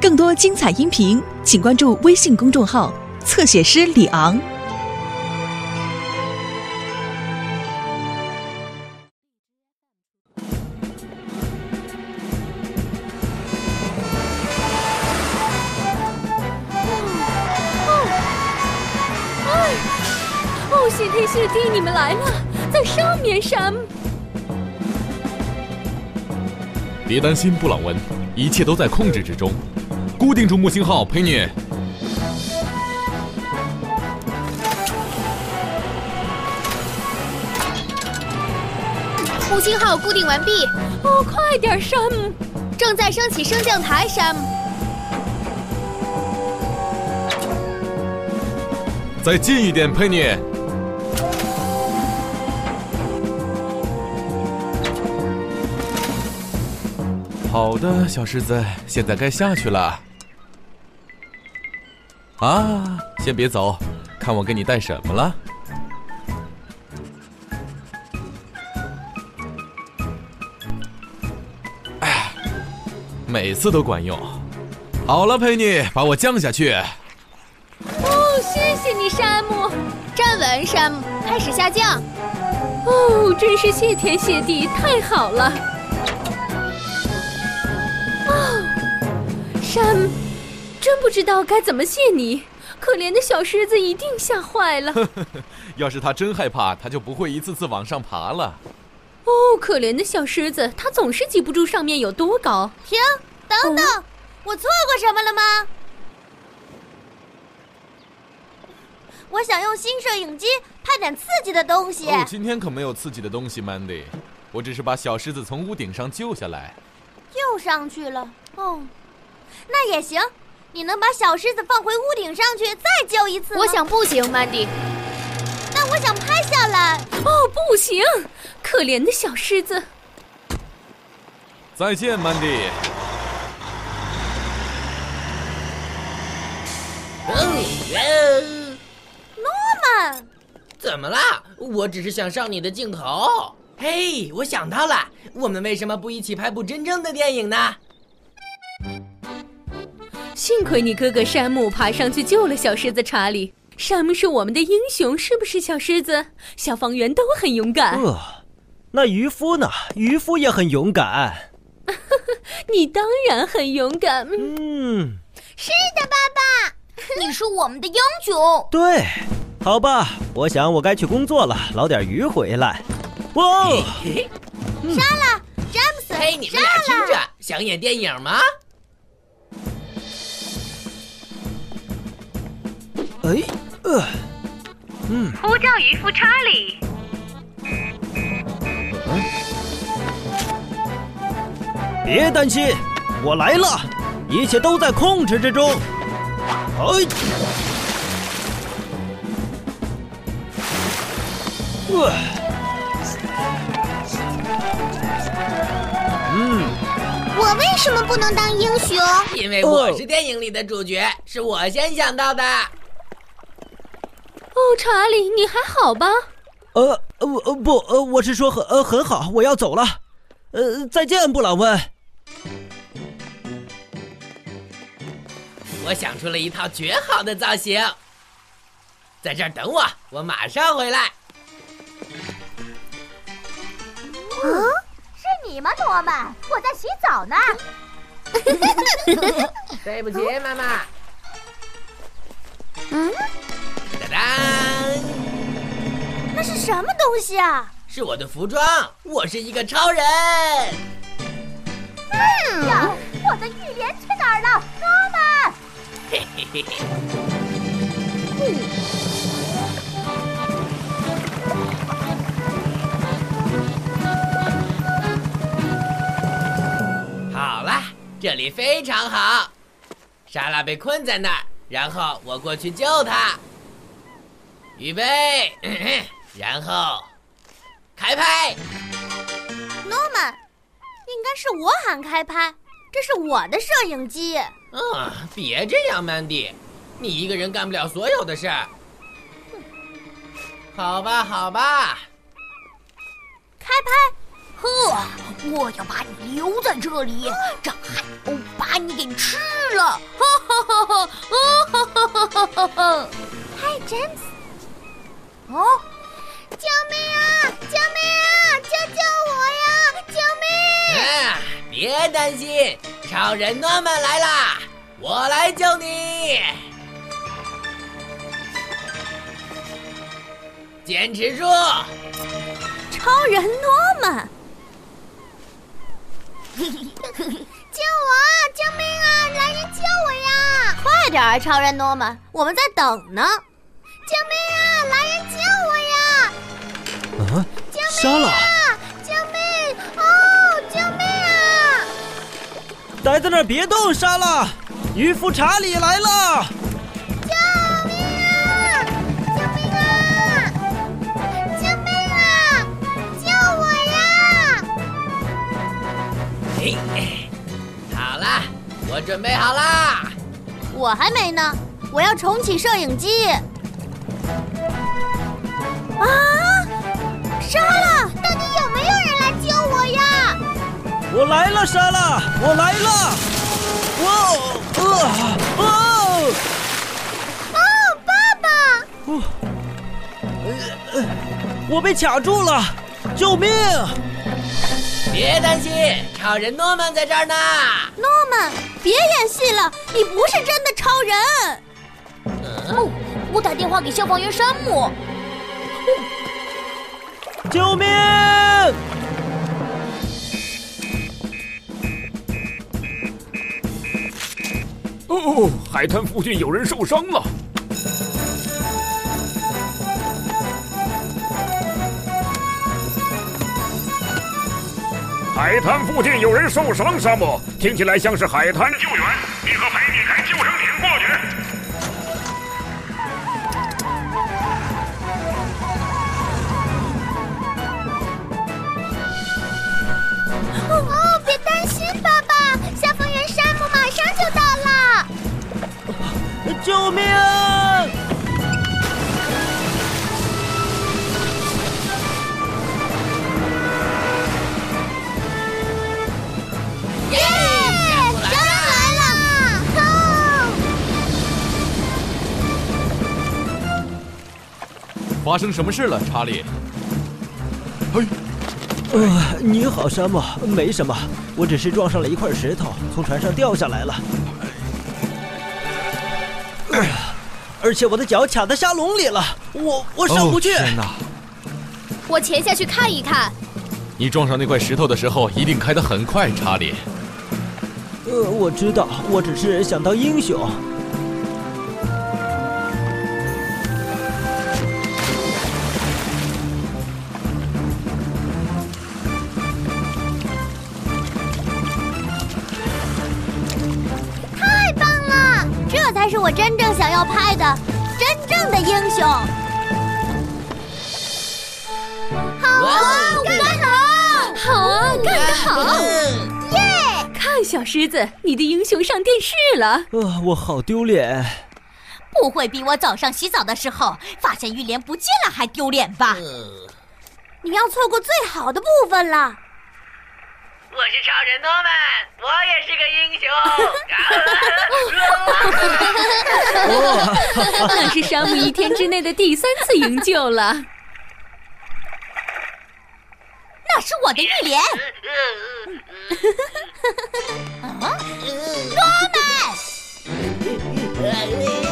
更多精彩音频，请关注微信公众号“侧写师李昂”。哦，哦，哦谢天谢地，你们来了，在上面，山别担心，布朗文，一切都在控制之中。固定住木星号，佩妮。木星号固定完毕。哦，快点，山姆！正在升起升降台，山姆。再近一点，佩妮。好的，小狮子，现在该下去了。啊，先别走，看我给你带什么了。哎，每次都管用。好了，佩妮，把我降下去。哦，谢谢你，山姆。站稳，山姆，开始下降。哦，真是谢天谢地，太好了。山，真不知道该怎么谢你。可怜的小狮子一定吓坏了。要是他真害怕，他就不会一次次往上爬了。哦，可怜的小狮子，他总是记不住上面有多高。停，等等，哦、我错过什么了吗？我想用新摄影机拍点刺激的东西。哦，今天可没有刺激的东西，Mandy。我只是把小狮子从屋顶上救下来。又上去了。哦。那也行，你能把小狮子放回屋顶上去，再救一次吗我想不行，曼迪。那我想拍下来。哦，不行，可怜的小狮子。再见，曼迪。嗯，诺曼，怎么啦？我只是想上你的镜头。嘿，我想到了，我们为什么不一起拍部真正的电影呢？幸亏你哥哥山姆爬上去救了小狮子查理。山姆是我们的英雄，是不是？小狮子，消防员都很勇敢。呃，那渔夫呢？渔夫也很勇敢。你当然很勇敢。嗯，是的，爸爸，你是我们的英雄。对，好吧，我想我该去工作了，捞点鱼回来。哇！杀了，詹姆斯，嘿，你们俩听着，想演电影吗？哎，呃，嗯，呼叫渔夫查理。别担心，我来了，一切都在控制之中。哎，呃，嗯，我为什么不能当英雄？因为我是电影里的主角，是我先想到的。哦，查理，你还好吧？呃呃不呃，我是说很呃很好，我要走了。呃，再见，布朗温。我想出了一套绝好的造型，在这儿等我，我马上回来。啊，是你吗，诺曼？我在洗澡呢。对不起，妈妈。嗯。当当，那是什么东西啊？是我的服装，我是一个超人。嗯呀，我的浴帘去哪儿了，哥们？嘿嘿嘿嘿。好了，这里非常好。莎拉被困在那儿，然后我过去救她。预备，然后开拍。诺曼，应该是我喊开拍，这是我的摄影机。嗯，别这样，曼迪，你一个人干不了所有的事儿。好吧，好吧。开拍，呵，我要把你留在这里，让海鸥把你给吃了！哈哈哈哈！哈哈哈哈哈哈！嗨，詹姆斯！哦，救命啊！救命啊！救救我呀！救命！啊，别担心，超人诺曼来啦，我来救你。坚持住！超人诺曼，救我！啊救命啊！来人救我呀！快点啊，超人诺曼，我们在等呢。救命啊！来人救我呀！啊，救命莎拉，啊！救命！哦，救命啊！待在那儿别动，莎拉，渔夫查理来了。救命啊！救命啊！救命啊！救我呀！嘿，哎好啦，我准备好啦。我还没呢，我要重启摄影机。啊！莎拉，到底有没有人来救我呀？我来了，莎拉，我来了。哇哦，呃，哦，哦，爸爸！哦，呃，我被卡住了，救命！别担心，超人诺曼在这儿呢。诺曼，别演戏了，你不是真的超人。哦，我打电话给消防员山姆。救命！哦，海滩附近有人受伤了。海滩附近有人受伤，沙漠，听起来像是海滩救援。你和海发生什么事了，查理？嘿，呃，你好，山姆，没什么，我只是撞上了一块石头，从船上掉下来了。哎呀，而且我的脚卡在沙笼里了，我我上不去。哦天哪！我潜下去看一看。你撞上那块石头的时候，一定开得很快，查理。呃，我知道，我只是想当英雄。才是我真正想要拍的，真正的英雄。好啊，干得好！好啊，干得好！耶！看，小狮子，你的英雄上电视了。呃，我好丢脸。不会比我早上洗澡的时候发现浴帘不见了还丢脸吧？你要错过最好的部分了。我是超人诺曼，我也是个英雄。那是山姆一天之内的第三次营救了。那是我的玉莲，诺曼。